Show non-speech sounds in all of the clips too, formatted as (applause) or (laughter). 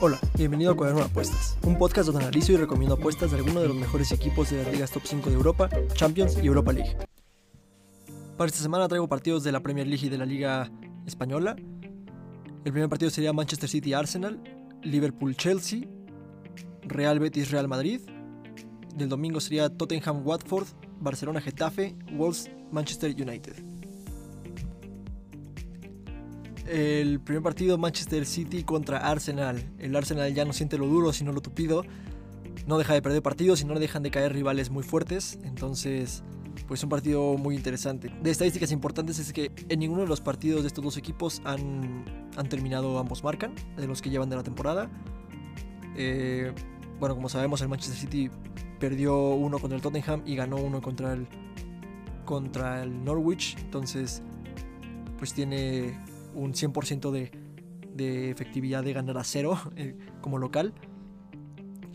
Hola, bienvenido a Cuaderno de Apuestas, un podcast donde analizo y recomiendo apuestas de algunos de los mejores equipos de las ligas top 5 de Europa, Champions y Europa League. Para esta semana traigo partidos de la Premier League y de la Liga Española. El primer partido sería Manchester City-Arsenal, Liverpool-Chelsea, Real Betis-Real Madrid. Del domingo sería Tottenham-Watford, Barcelona-Getafe, Wolves-Manchester United. El primer partido Manchester City contra Arsenal. El Arsenal ya no siente lo duro, sino lo tupido. No deja de perder partidos y no le dejan de caer rivales muy fuertes. Entonces, pues un partido muy interesante. De estadísticas importantes es que en ninguno de los partidos de estos dos equipos han, han terminado ambos marcan, de los que llevan de la temporada. Eh, bueno, como sabemos, el Manchester City perdió uno contra el Tottenham y ganó uno contra el, contra el Norwich. Entonces, pues tiene un 100% de, de, efectividad de ganar a cero (laughs) eh, como local.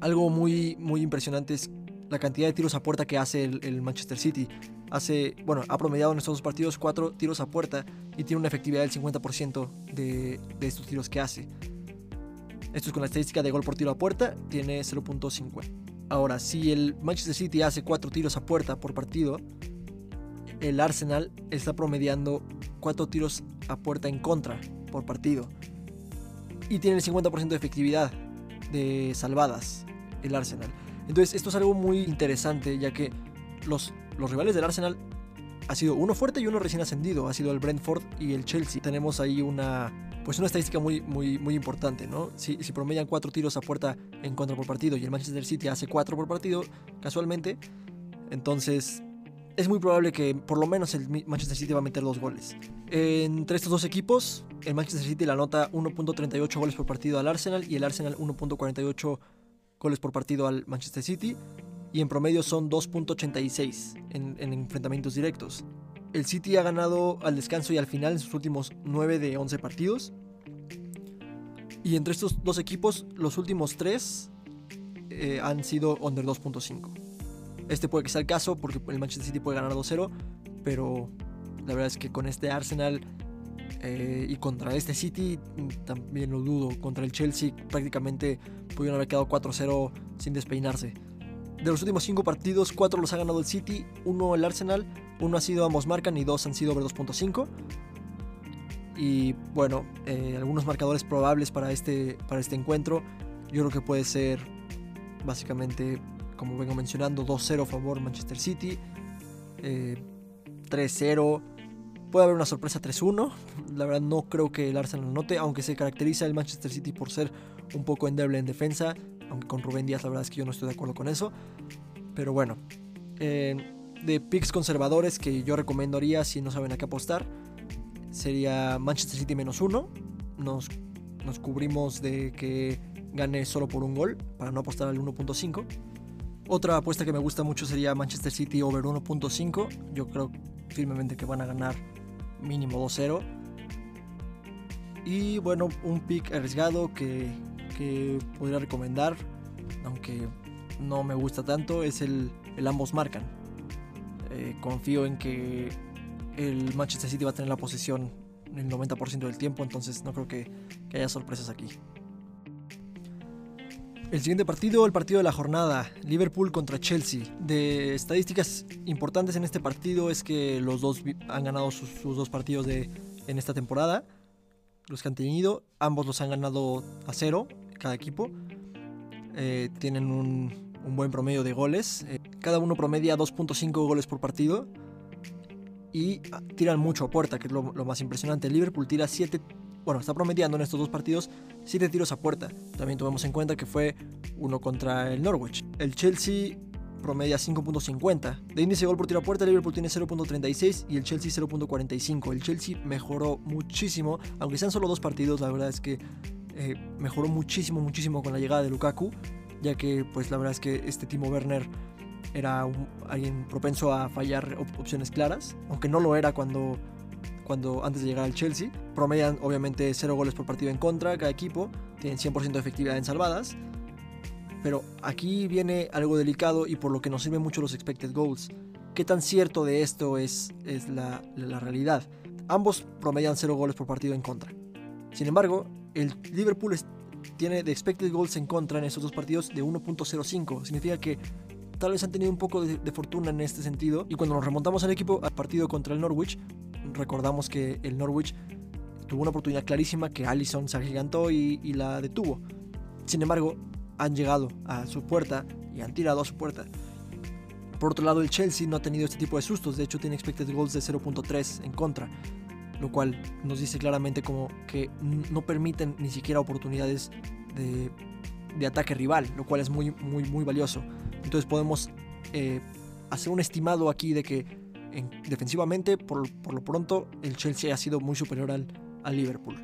Algo muy, muy impresionante es la cantidad de tiros a puerta que hace el, Manchester City. Hace, bueno, ha promediado en estos dos partidos cuatro tiros a puerta y tiene una efectividad del 50% de, de estos tiros que hace. Esto es con la estadística de gol por tiro a puerta, tiene 0.5. Ahora, si el Manchester City hace cuatro tiros a puerta por partido, el Arsenal está promediando cuatro tiros a puerta en contra por partido. Y tiene el 50% de efectividad de salvadas el Arsenal. Entonces esto es algo muy interesante ya que los, los rivales del Arsenal ha sido uno fuerte y uno recién ascendido. Ha sido el Brentford y el Chelsea. Tenemos ahí una, pues una estadística muy, muy, muy importante, ¿no? Si, si promedian cuatro tiros a puerta en contra por partido y el Manchester City hace cuatro por partido, casualmente, entonces es muy probable que por lo menos el Manchester City va a meter dos goles. Entre estos dos equipos, el Manchester City la anota 1.38 goles por partido al Arsenal y el Arsenal 1.48 goles por partido al Manchester City y en promedio son 2.86 en, en, enfrentamientos directos. El City ha ganado al descanso y al final en sus últimos 9 de 11 partidos. Y entre estos dos equipos, los últimos 3 eh, han sido under 2.5. Este puede que sea el caso porque el Manchester City puede ganar 2-0, pero la verdad es que con este Arsenal eh, y contra este City también lo dudo. Contra el Chelsea prácticamente pudieron haber quedado 4-0 sin despeinarse. De los últimos 5 partidos, 4 los ha ganado el City, 1 el Arsenal, 1 ha sido ambos marcan y 2 han sido over 2.5. Y bueno, eh, algunos marcadores probables para este, para este encuentro. Yo creo que puede ser básicamente, como vengo mencionando, 2-0 a favor Manchester City, eh, 3-0 Puede haber una sorpresa 3-1. La verdad no creo que el Arsenal note, aunque se caracteriza el Manchester City por ser un poco endeble en defensa. Aunque con Rubén Díaz la verdad es que yo no estoy de acuerdo con eso. Pero bueno, eh, de picks conservadores que yo recomendaría si no saben a qué apostar, sería Manchester City menos 1. Nos, nos cubrimos de que gane solo por un gol para no apostar al 1.5. Otra apuesta que me gusta mucho sería Manchester City over 1.5. Yo creo firmemente que van a ganar mínimo 2-0. Y bueno, un pick arriesgado que, que, podría recomendar, aunque no me gusta tanto, es el, el ambos marcan. Eh, confío en que el Manchester City va a tener la posesión el 90% del tiempo, entonces no creo que, que haya sorpresas aquí. El siguiente partido, el partido de la jornada, Liverpool contra Chelsea. De estadísticas importantes en este partido es que los dos han ganado sus, dos partidos de, en esta temporada. Los que han tenido, ambos los han ganado a cero, cada equipo. Eh, tienen un, buen promedio de goles. Eh, cada uno promedia 2.5 goles por partido. Y ah, tiran mucho a puerta, que es lo, lo más impresionante. Liverpool tira 7 bueno, está promediando en estos dos partidos 7 tiros a puerta. También tomemos en cuenta que fue uno contra el Norwich. El Chelsea promedia 5.50. De índice de gol por tiro a puerta, Liverpool tiene 0.36 y el Chelsea 0.45. El Chelsea mejoró muchísimo, aunque sean solo dos partidos, la verdad es que eh, mejoró muchísimo, muchísimo con la llegada de Lukaku, ya que pues la verdad es que este Timo Werner era alguien propenso a fallar opciones claras, aunque no lo era cuando cuando antes de llegar al Chelsea. Promedian obviamente 0 goles por partido en contra cada equipo, tienen 100% de efectividad en salvadas. Pero aquí viene algo delicado y por lo que nos sirven mucho los expected goals. ¿Qué tan cierto de esto es, es la, la realidad? Ambos promedian 0 goles por partido en contra. Sin embargo, el Liverpool tiene de expected goals en contra en estos dos partidos de 1.05. Significa que tal vez han tenido un poco de, fortuna en este sentido. Y cuando nos remontamos al equipo, al partido contra el Norwich, recordamos que el Norwich tuvo una oportunidad clarísima que Allison se agigantó y, y la detuvo. Sin embargo, han llegado a su puerta y han tirado a su puerta. Por otro lado, el Chelsea no ha tenido este tipo de sustos, de hecho tiene expected goals de 0.3 en contra, lo cual nos dice claramente como que no permiten ni siquiera oportunidades de, ataque rival, lo cual es muy, muy, muy valioso. Entonces podemos eh, hacer un estimado aquí de que defensivamente, por, por, lo pronto, el Chelsea ha sido muy superior al, Liverpool.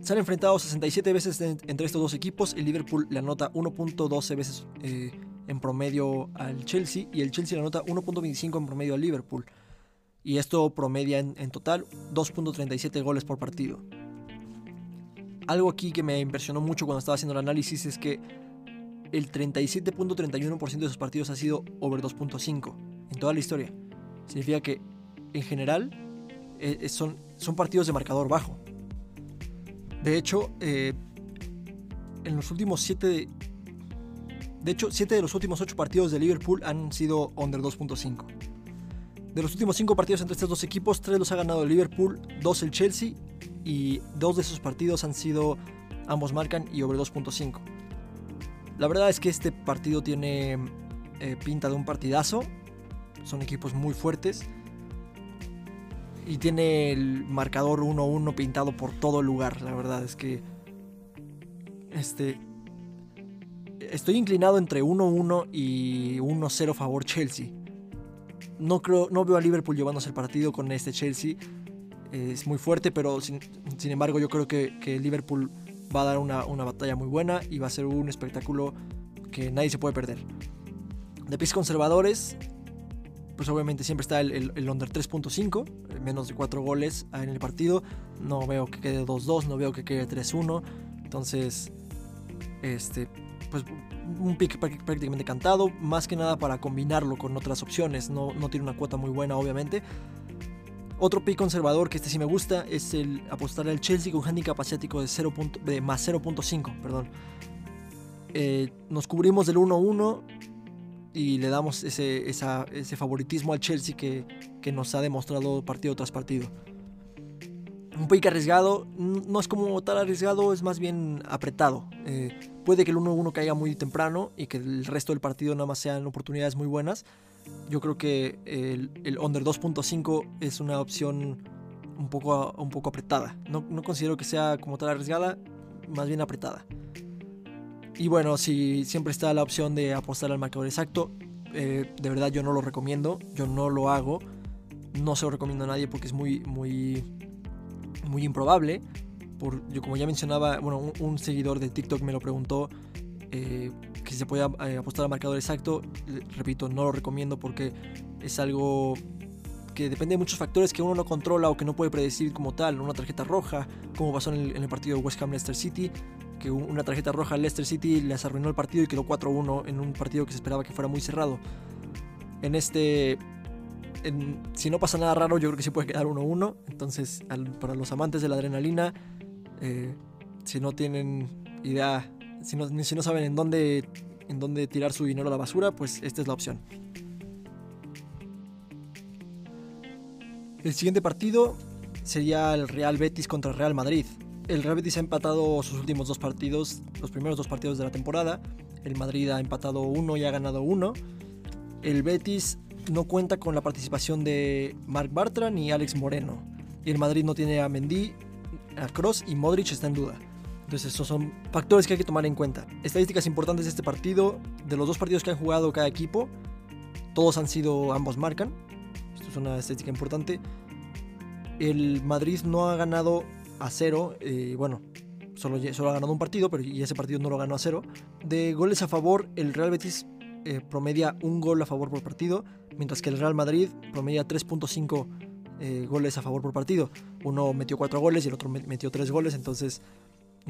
Se han enfrentado 67 veces entre estos dos equipos. El Liverpool le anota 1.12 veces eh, en promedio al Chelsea y el Chelsea le anota 1.25 en promedio al Liverpool. Y esto promedia en, en total 2.37 goles por partido. Algo aquí que me impresionó mucho cuando estaba haciendo el análisis es que el 37.31% de sus partidos ha sido over 2.5 en toda la historia. Significa que en general eh, son, son partidos de marcador bajo. De hecho, eh, en los últimos 7 de, hecho, 7 de los últimos 8 partidos de Liverpool han sido under 2.5. De los últimos 5 partidos entre estos dos equipos, 3 los ha ganado el Liverpool, 2 el Chelsea y 2 de esos partidos han sido ambos marcan y over 2.5. La verdad es que este partido tiene eh, pinta de un partidazo. Son equipos muy fuertes. Y tiene el marcador 1-1 pintado por todo lugar. La verdad es que. Este. Estoy inclinado entre 1-1 y 1-0 favor Chelsea. No, creo, no veo a Liverpool llevándose el partido con este Chelsea. Es muy fuerte, pero sin, embargo yo creo que, que Liverpool va a dar una, batalla muy buena y va a ser un espectáculo que nadie se puede perder. De pies conservadores, pues obviamente siempre está el, el, under 3.5, menos de 4 goles en el partido. No veo que quede 2-2, no veo que quede 3-1. Entonces, este, pues un pick prácticamente cantado, más que nada para combinarlo con otras opciones. No, no tiene una cuota muy buena, obviamente. Otro pick conservador que este sí me gusta es el apostar al Chelsea con handicap asiático de, 0. de más 0.5. Perdón. Eh, nos cubrimos del 1-1 y le damos ese, ese favoritismo al Chelsea que, que, nos ha demostrado partido tras partido. Un pick arriesgado, no es como tal arriesgado, es más bien apretado. Eh, puede que el 1-1 caiga muy temprano y que el resto del partido nada más sean oportunidades muy buenas yo creo que el, el under 2.5 es una opción un poco, un poco apretada. No, no, considero que sea como tal arriesgada, más bien apretada. Y bueno, si siempre está la opción de apostar al marcador exacto, eh, de verdad yo no lo recomiendo, yo no lo hago, no se lo recomiendo a nadie porque es muy, muy, muy improbable. Por, yo como ya mencionaba, bueno, un, un seguidor de TikTok me lo preguntó eh, que se pueda eh, apostar al marcador exacto. Repito, no lo recomiendo porque es algo que depende de muchos factores que uno no controla o que no puede predecir como tal. Una tarjeta roja, como pasó en el, partido de West Ham Leicester City, que una tarjeta roja a Leicester City les arruinó el partido y quedó 4-1 en un partido que se esperaba que fuera muy cerrado. En este, si no pasa nada raro, yo creo que sí puede quedar 1-1. Entonces, para los amantes de la adrenalina, eh, si no tienen idea si no, si no saben en dónde, en dónde tirar su dinero a la basura, pues esta es la opción. El siguiente partido sería el Real Betis contra el Real Madrid. El Real ha empatado sus últimos dos partidos, los primeros dos partidos de la temporada. El Madrid ha empatado uno y ha ganado uno. El Betis no cuenta con la participación de Marc Bartra ni Alex Moreno. Y el Madrid no tiene a Mendy, a Cross y Modric está en duda. Entonces esos son factores que hay que tomar en cuenta. Estadísticas importantes de este partido, de los dos partidos que han jugado cada equipo, todos han sido, ambos marcan. Esto es una estadística importante. El Madrid no ha ganado a cero, eh, bueno, solo, solo ha ganado un partido, pero y ese partido no lo ganó a cero. De goles a favor, el Real Betis eh, promedia un gol a favor por partido, mientras que el Real Madrid promedia 3.5 eh, goles a favor por partido. Uno metió cuatro goles y el otro metió tres goles, entonces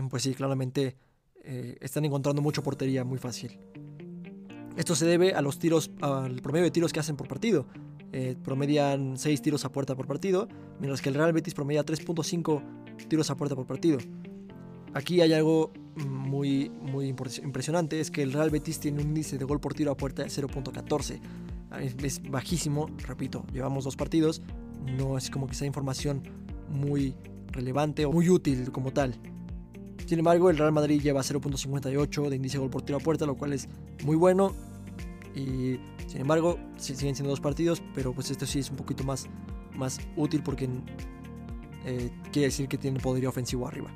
pues sí, claramente están encontrando mucha portería muy fácil. Esto se debe a los tiros, al promedio de tiros que hacen por partido. Promedian 6 tiros a puerta por partido, mientras que el Real Betis promedia 3.5 tiros a puerta por partido. Aquí hay algo muy, muy impresionante, es que el Real Betis tiene un índice de gol por tiro a puerta de 0.14. Es, bajísimo, repito, llevamos dos partidos, no es como que sea información muy relevante o muy útil como tal. Sin embargo, el Real Madrid lleva 0.58 de índice de gol por tiro a puerta, lo cual es muy bueno. Y sin embargo, siguen siendo dos partidos, pero pues este sí es un poquito más, más útil porque eh, quiere decir que tiene poderío ofensivo arriba.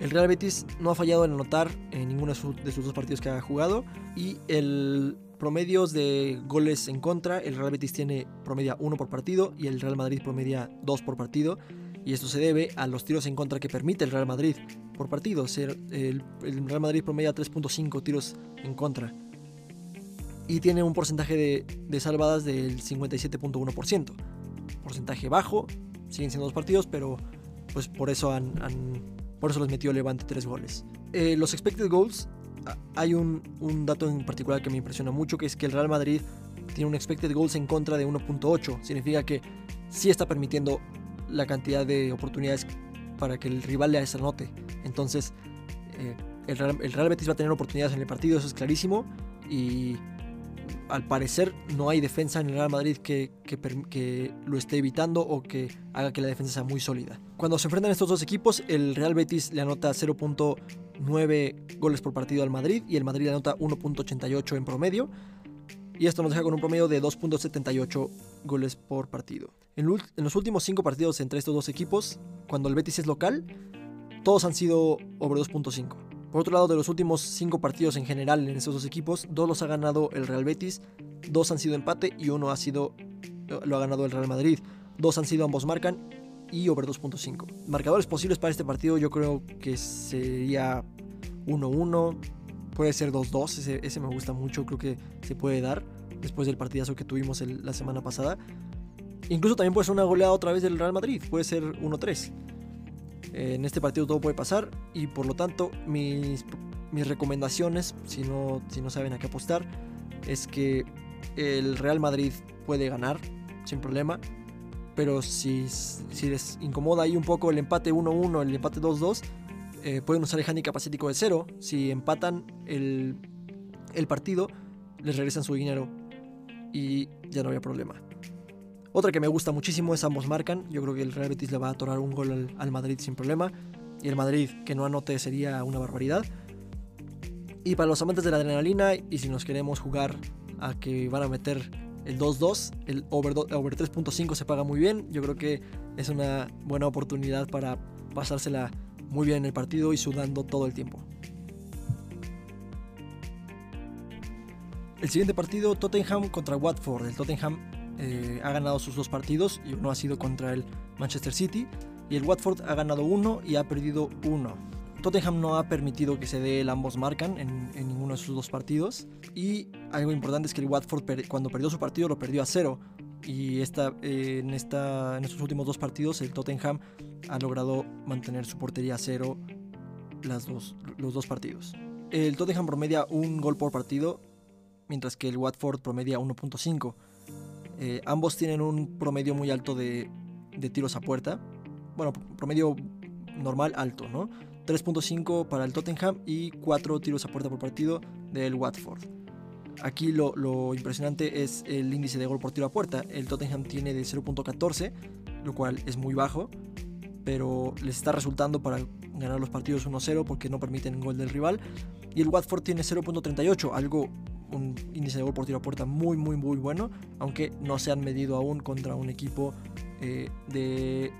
El Real Betis no ha fallado en anotar en ninguno de sus dos partidos que ha jugado y el promedios de goles en contra, el Real Betis tiene promedia 1 por partido y el Real Madrid promedia 2 por partido y esto se debe a los tiros en contra que permite el Real Madrid por partido. El, Real Madrid promedia 3.5 tiros en contra y tiene un porcentaje de, salvadas del 57.1%. Porcentaje bajo, siguen siendo dos partidos, pero pues por eso han, por eso les metió Levante tres goles. Eh, los expected goals, hay un, un, dato en particular que me impresiona mucho, que es que el Real Madrid tiene un expected goals en contra de 1.8. Significa que sí está permitiendo la cantidad de oportunidades para que el rival le anote. Entonces, eh, el, Real, Betis va a tener oportunidades en el partido, eso es clarísimo. Y al parecer no hay defensa en el Real Madrid que, lo esté evitando o que haga que la defensa sea muy sólida. Cuando se enfrentan estos dos equipos, el Real Betis le anota 0.9 goles por partido al Madrid y el Madrid le anota 1.88 en promedio y esto nos deja con un promedio de 2.78 goles por partido. En, los últimos 5 partidos entre estos dos equipos, cuando el Betis es local, todos han sido over 2.5. Por otro lado, de los últimos 5 partidos en general en estos dos equipos, dos los ha ganado el Real Betis, dos han sido empate y uno ha sido lo ha ganado el Real Madrid. Dos han sido ambos marcan y over 2.5. Marcadores posibles para este partido yo creo que sería 1-1, Puede ser 2-2, ese, me gusta mucho, creo que se puede dar después del partidazo que tuvimos la semana pasada. Incluso también puede ser una goleada otra vez del Real Madrid, puede ser 1-3. En este partido todo puede pasar y por lo tanto mis, recomendaciones, si no, saben a qué apostar, es que el Real Madrid puede ganar sin problema. Pero si, les incomoda ahí un poco el empate 1-1, el empate 2-2, eh, pueden usar el handicap asiático de cero. Si empatan el, partido, les regresan su dinero y ya no había problema. Otra que me gusta muchísimo es ambos marcan. Yo creo que el Real Betis le va a atorar un gol al, Madrid sin problema. Y el Madrid que no anote sería una barbaridad. Y para los amantes de la adrenalina y si nos queremos jugar a que van a meter el 2-2, el over, over 3.5 se paga muy bien. Yo creo que es una buena oportunidad para pasársela muy bien en el partido y sudando todo el tiempo. El siguiente partido, Tottenham contra Watford. El Tottenham eh, ha ganado sus dos partidos y uno ha sido contra el Manchester City. Y el Watford ha ganado uno y ha perdido uno. Tottenham no ha permitido que se dé el ambos marcan en, ninguno de sus dos partidos. Y algo importante es que el Watford cuando perdió su partido lo perdió a cero. Y esta, eh, en, esta, en estos últimos dos partidos el Tottenham ha logrado mantener su portería a cero las dos, los dos partidos. El Tottenham promedia un gol por partido, mientras que el Watford promedia 1.5. Eh, ambos tienen un promedio muy alto de, tiros a puerta. Bueno, promedio normal alto, ¿no? 3.5 para el Tottenham y 4 tiros a puerta por partido del Watford. Aquí lo, lo, impresionante es el índice de gol por tiro a puerta. El Tottenham tiene de 0.14, lo cual es muy bajo pero les está resultando para ganar los partidos 1-0 porque no permiten gol del rival. Y el Watford tiene 0.38, algo, un índice de gol por tiro a puerta muy, muy, muy bueno, aunque no se han medido aún contra un equipo eh, de,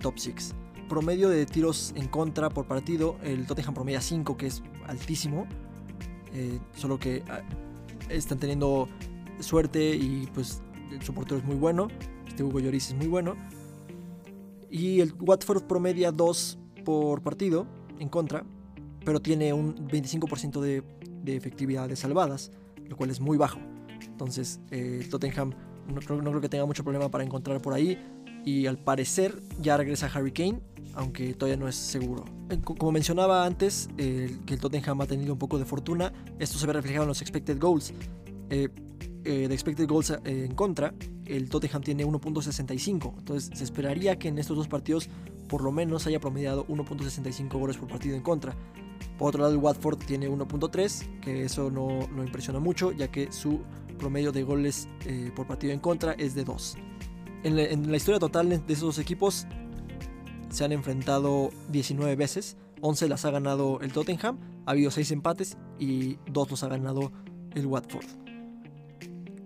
top 6. Promedio de tiros en contra por partido, el Tottenham promedia 5, que es altísimo, eh, solo que ah, están teniendo suerte y pues su portero es muy bueno, este Hugo Lloris es muy bueno y el Watford promedia 2 por partido en contra, pero tiene un 25% de, efectividad de salvadas, lo cual es muy bajo. Entonces, eh, Tottenham no creo, que tenga mucho problema para encontrar por ahí. Y al parecer ya regresa Harry Kane, aunque todavía no es seguro. Eh, como mencionaba antes, que el Tottenham ha tenido un poco de fortuna, esto se ve reflejado en los expected goals. Eh, de expected goals en contra, el Tottenham tiene 1.65. Entonces se esperaría que en estos dos partidos por lo menos haya promediado 1.65 goles por partido en contra. Por otro lado, el Watford tiene 1.3, que eso no, no, impresiona mucho, ya que su promedio de goles eh, por partido en contra es de 2. En la, en la historia total de esos dos equipos se han enfrentado 19 veces, 11 las ha ganado el Tottenham, ha habido 6 empates y 2 los ha ganado el Watford.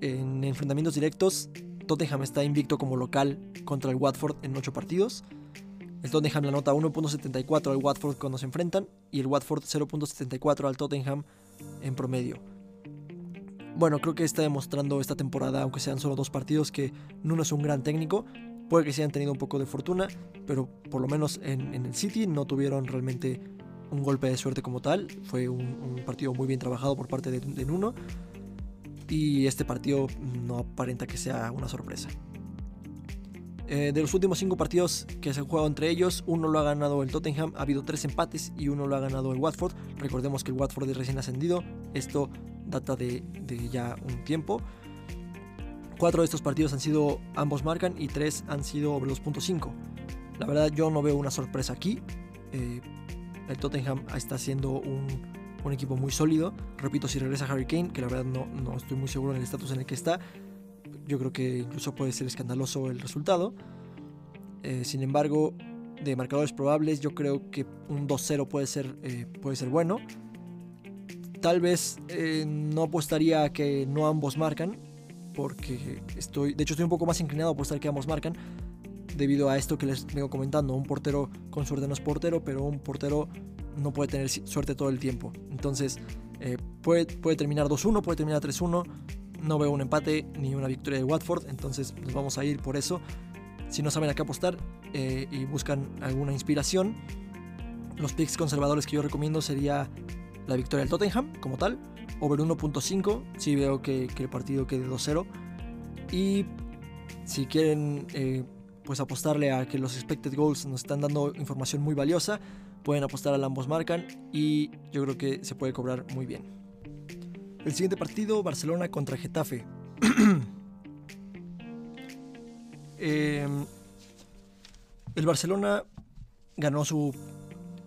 En enfrentamientos directos, Tottenham está invicto como local contra el Watford en 8 partidos. El Tottenham la nota 1.74 al Watford cuando se enfrentan y el Watford 0.74 al Tottenham en promedio. Bueno, creo que está demostrando esta temporada, aunque sean solo dos partidos, que Nuno es un gran técnico. Puede que se hayan tenido un poco de fortuna, pero por lo menos en, el City no tuvieron realmente un golpe de suerte como tal. Fue un, partido muy bien trabajado por parte de Nuno. Y este partido no aparenta que sea una sorpresa. Eh, de los últimos cinco partidos que se han jugado entre ellos, uno lo ha ganado el Tottenham, ha habido tres empates y uno lo ha ganado el Watford. Recordemos que el Watford es recién ascendido, esto data de, ya un tiempo. Cuatro de estos partidos han sido ambos marcan y tres han sido over 2.5. La verdad yo no veo una sorpresa aquí. Eh, el Tottenham está siendo un, un, equipo muy sólido. Repito, si regresa Harry Kane, que la verdad no, no estoy muy seguro en el estatus en el que está, yo creo que incluso puede ser escandaloso el resultado. Eh, sin embargo, de marcadores probables, yo creo que un 2-0 puede, ser, eh, puede ser bueno. Tal vez eh, no apostaría a que no ambos marcan, porque estoy, de hecho estoy un poco más inclinado a apostar que ambos marcan, debido a esto que les vengo comentando. Un portero con suerte no es portero, pero un portero no puede tener suerte todo el tiempo. Entonces, eh, puede, puede terminar 2-1, puede terminar 3-1 no veo un empate ni una victoria de Watford, entonces nos vamos a ir por eso. Si no saben a qué apostar eh, y buscan alguna inspiración, los picks conservadores que yo recomiendo sería la victoria del Tottenham como tal, over 1.5, si veo que, el partido quede 2-0. Y si quieren eh, pues apostarle a que los expected goals nos están dando información muy valiosa, pueden apostar al ambos marcan y yo creo que se puede cobrar muy bien. El siguiente partido, Barcelona contra Getafe. eh, (clears throat) el Barcelona ganó su...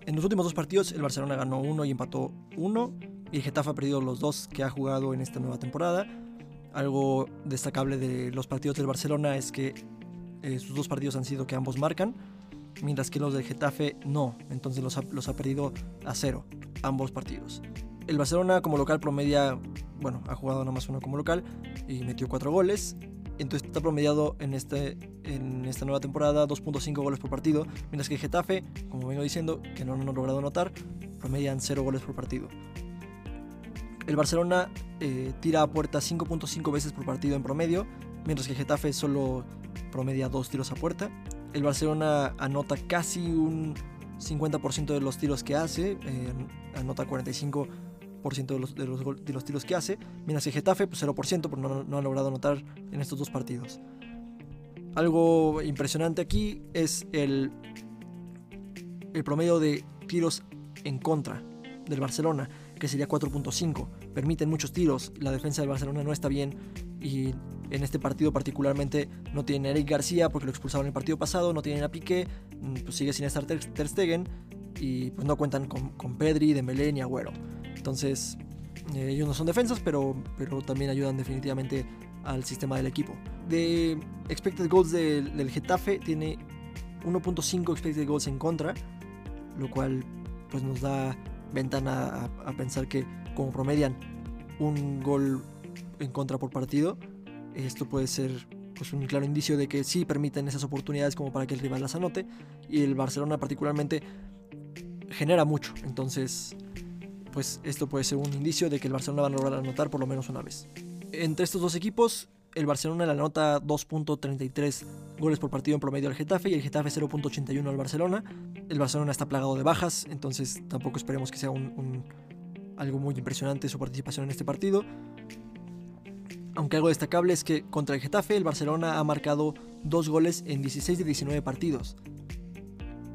En los últimos dos partidos, el Barcelona ganó uno y empató uno. Y Getafe ha perdido los dos que ha jugado en esta nueva temporada. Algo destacable de los partidos del Barcelona es que eh, sus dos partidos han sido que ambos marcan, mientras que los del Getafe no. Entonces los ha, los ha perdido a cero, ambos partidos. El Barcelona como local promedia, bueno, ha jugado nada más uno como local y metió cuatro goles. Entonces está promediado en, este, en esta nueva temporada 2.5 goles por partido, mientras que Getafe, como vengo diciendo, que no, han logrado anotar, promedian 0 goles por partido. El Barcelona eh, tira a puerta 5.5 veces por partido en promedio, mientras que Getafe solo promedia 2 tiros a puerta. El Barcelona anota casi un 50% de los tiros que hace, eh, anota 45 de los, de, los, de los tiros que hace, mientras que Getafe, pues 0%, porque no, no han logrado anotar en estos dos partidos. Algo impresionante aquí es el, el promedio de tiros en contra del Barcelona, que sería 4.5. Permiten muchos tiros, la defensa del Barcelona no está bien y en este partido particularmente no tienen a Eric García porque lo expulsaron el partido pasado, no tienen a Piqué, mm, pues sigue sin estar Ter, Ter Stegen y pues no cuentan con, con Pedri, Dembélé ni Agüero. Entonces, eh, ellos no son defensas, pero, pero también ayudan definitivamente al sistema del equipo. De expected goals del, del Getafe tiene 1.5 expected goals en contra, lo cual pues nos da ventana a, a, pensar que como promedian un gol en contra por partido, esto puede ser pues, un claro indicio de que sí permiten esas oportunidades como para que el rival las anote y el Barcelona particularmente genera mucho, entonces pues esto puede ser un indicio de que el Barcelona va a lograr anotar por lo menos una vez. Entre estos dos equipos, el Barcelona la anota 2.33 goles por partido en promedio al Getafe y el Getafe 0.81 al Barcelona. El Barcelona está plagado de bajas, entonces tampoco esperemos que sea un, algo muy impresionante su participación en este partido. Aunque algo destacable es que contra el Getafe el Barcelona ha marcado dos goles en 16 de 19 partidos.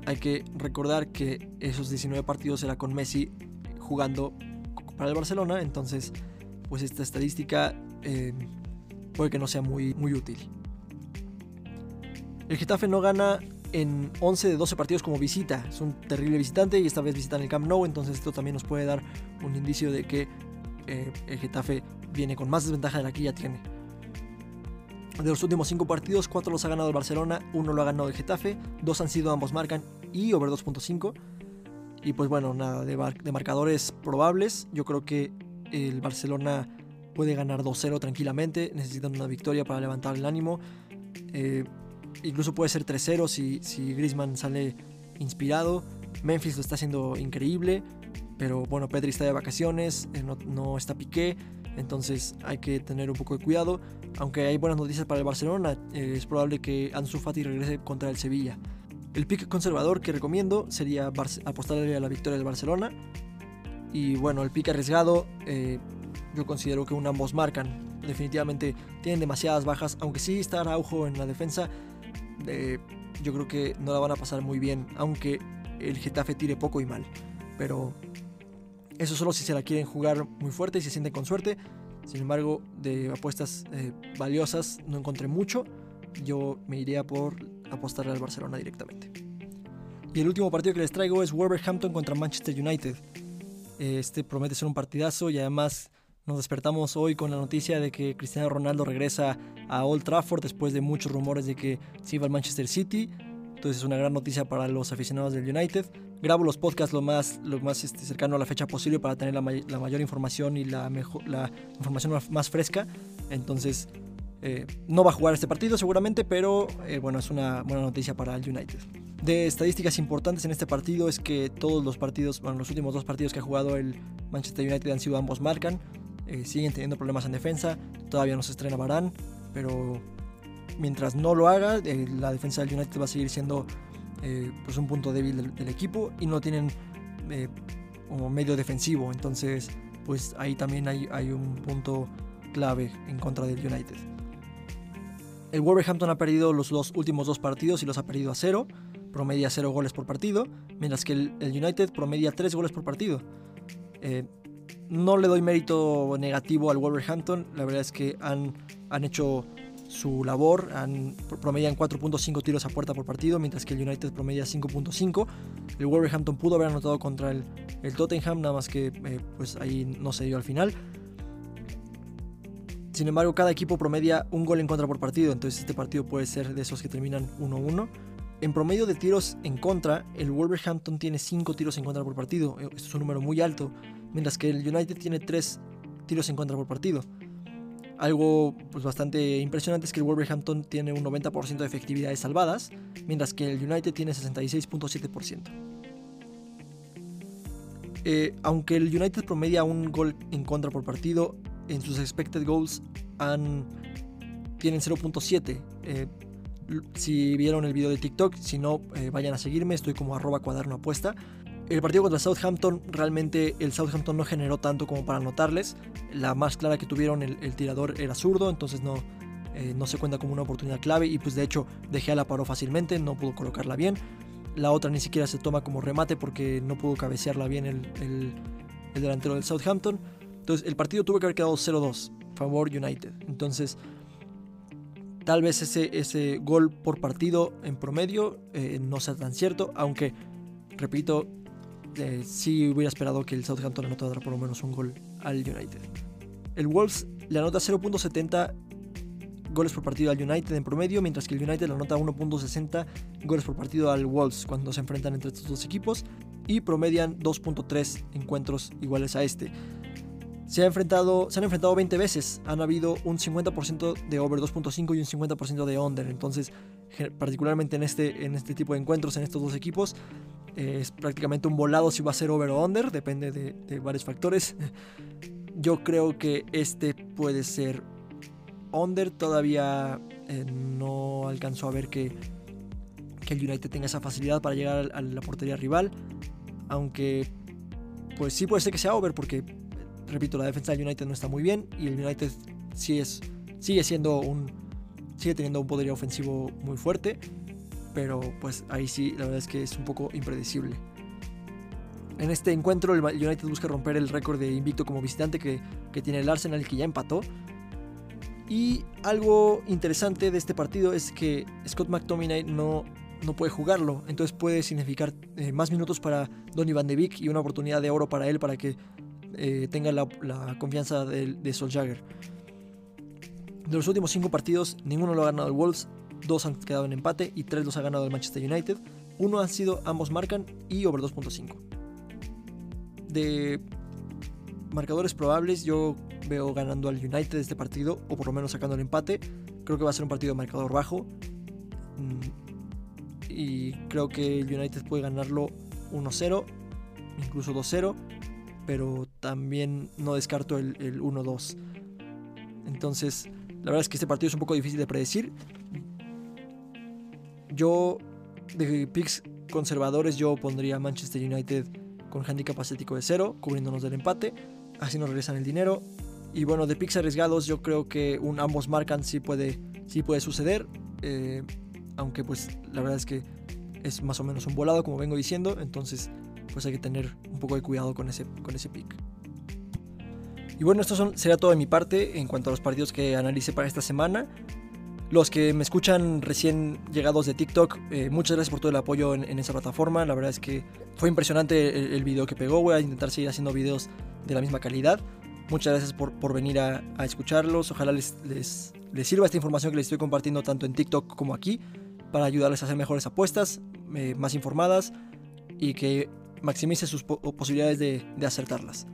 Hay que recordar que esos 19 partidos era con Messi jugando para el Barcelona, entonces pues esta estadística eh, puede que no sea muy, muy útil. El Getafe no gana en 11 de 12 partidos como visita. Es un terrible visitante y esta vez visitan el Camp Nou, entonces esto también nos puede dar un indicio de que eh, el Getafe viene con más desventaja de la que ya tiene. De los últimos 5 partidos, 4 los ha ganado el Barcelona, 1 lo ha ganado el Getafe, 2 han sido ambos marcan y over 2.5. Y pues bueno, nada, de, marcadores probables, yo creo que el Barcelona puede ganar 2-0 tranquilamente, necesitan una victoria para levantar el ánimo. Eh, incluso puede ser 3-0 si, si Griezmann sale inspirado. Memphis lo está haciendo increíble, pero bueno, Pedri está de vacaciones, eh, no, está Piqué, entonces hay que tener un poco de cuidado. Aunque hay buenas noticias para el Barcelona, eh, es probable que Ansu Fati regrese contra el Sevilla. El pick conservador que recomiendo sería apostarle a la victoria del Barcelona. Y bueno, el pick arriesgado, eh, yo considero que ambos marcan. Definitivamente tienen demasiadas bajas, aunque sí está Araujo en la defensa. yo creo que no la van a pasar muy bien, aunque el Getafe tire poco y mal. Pero eso solo si se la quieren jugar muy fuerte y se sienten con suerte. Sin embargo, de apuestas eh, valiosas no encontré mucho. Yo me iría por apostarle al Barcelona directamente. Y el último partido que les traigo es Wolverhampton contra Manchester United. Este promete ser un partidazo y además nos despertamos hoy con la noticia de que Cristiano Ronaldo regresa a Old Trafford después de muchos rumores de que se iba al Manchester City. Entonces es una gran noticia para los aficionados del United grabo los podcasts lo más, lo más este, cercano a la fecha posible para tener la, mayor información y la, la información más, fresca. Entonces, eh, no va a jugar este partido seguramente, pero eh, bueno, es una buena noticia para el United. De estadísticas importantes en este partido es que todos los partidos, bueno, los últimos dos partidos que ha jugado el Manchester United han sido ambos marcan. Eh, siguen teniendo problemas en defensa, todavía no se estrena Barán, pero mientras no lo haga, la defensa del United va a seguir siendo pues un punto débil del, equipo y no tienen como medio defensivo. Entonces, pues ahí también hay, un punto clave en contra del United. El Wolverhampton ha perdido los dos últimos dos partidos y los ha perdido a cero. Promedia cero goles por partido, mientras que el, United promedia tres goles por partido. Eh, no le doy mérito negativo al Wolverhampton, la verdad es que han, han hecho su labor. Han, promedian 4.5 tiros a puerta por partido, mientras que el United promedia 5.5. El Wolverhampton pudo haber anotado contra el, el Tottenham, nada más que eh, pues ahí no se dio al final. Sin embargo, cada equipo promedia un gol en contra por partido, entonces este partido puede ser de esos que terminan 1-1. En promedio de tiros en contra, el Wolverhampton tiene 5 tiros en contra por partido, esto es un número muy alto, mientras que el United tiene 3 tiros en contra por partido. Algo pues, bastante impresionante es que el Wolverhampton tiene un 90% de efectividades salvadas, mientras que el United tiene 66.7%. Eh, aunque el United promedia un gol en contra por partido, en sus expected goals han, tienen 0.7. Eh, si vieron el video de TikTok, si no, eh, vayan a seguirme, estoy como arroba cuaderno apuesta. El partido contra Southampton, realmente el Southampton no generó tanto como para anotarles. La más clara que tuvieron, el, tirador era zurdo, entonces no, eh, no se cuenta como una oportunidad clave. Y pues de hecho, Dejea la paró fácilmente, no pudo colocarla bien. La otra ni siquiera se toma como remate porque no pudo cabecearla bien el, el, delantero del Southampton. Entonces el partido tuvo que haber quedado 0-2, favor United. Entonces tal vez ese, ese gol por partido en promedio eh, no sea tan cierto, aunque, repito, eh, sí hubiera esperado que el Southampton anotara por lo menos un gol al United. El Wolves le anota 0.70 goles por partido al United en promedio, mientras que el United le anota 1.60 goles por partido al Wolves cuando se enfrentan entre estos dos equipos y promedian 2.3 encuentros iguales a este. Se, ha enfrentado, se han enfrentado 20 veces, han habido un 50% de over 2.5 y un 50% de under, entonces particularmente en este, en este tipo de encuentros en estos dos equipos es prácticamente un volado si va a ser over o under, depende de, varios factores. (laughs) Yo creo que este puede ser under, todavía eh, no alcanzó a ver que, que el United tenga esa facilidad para llegar a la portería rival, aunque pues sí puede ser que sea over porque, repito, la defensa del United no está muy bien y el United sí es, sigue siendo un, sigue teniendo un poderío ofensivo muy fuerte pero pues ahí sí, la verdad es que es un poco impredecible. En este encuentro el United busca romper el récord de invicto como visitante que, tiene el Arsenal que ya empató. Y algo interesante de este partido es que Scott McTominay no, no puede jugarlo, entonces puede significar eh, más minutos para Donny Van de Beek y una oportunidad de oro para él para que eh, tenga la, confianza de, de Solskjaer. De los últimos cinco partidos, ninguno lo ha ganado el Wolves, dos han quedado en empate y tres los ha ganado el Manchester United. Uno han sido ambos marcan y over 2.5. De marcadores probables, yo veo ganando al United este partido, o por lo menos sacando el empate. Creo que va a ser un partido de marcador bajo. Mm, y creo que el United puede ganarlo 1-0, incluso 2-0, pero también no descarto el, el 1-2. Entonces, la verdad es que este partido es un poco difícil de predecir. Yo, de picks conservadores, yo pondría Manchester United con handicap ascético de cero, cubriéndonos del empate. Así nos regresan el dinero. Y bueno, de picks arriesgados, yo creo que un ambos marcan sí puede, sí puede suceder. Eh, aunque pues la verdad es que es más o menos un volado, como vengo diciendo. Entonces, pues hay que tener un poco de cuidado con ese, con ese pick. Y bueno, esto son, será todo de mi parte en cuanto a los partidos que analice para esta semana. Los que me escuchan recién llegados de TikTok, eh, muchas gracias por todo el apoyo en, esa plataforma. La verdad es que fue impresionante el, video que pegó. Voy a intentar seguir haciendo videos de la misma calidad. Muchas gracias por, por venir a, escucharlos. Ojalá les, les, sirva esta información que les estoy compartiendo tanto en TikTok como aquí para ayudarles a hacer mejores apuestas, eh, más informadas y que maximice sus posibilidades de, acertarlas.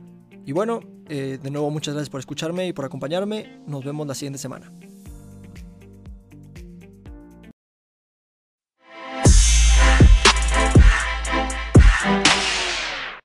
Y bueno, eh, de nuevo muchas gracias por escucharme y por acompañarme. Nos vemos la siguiente semana.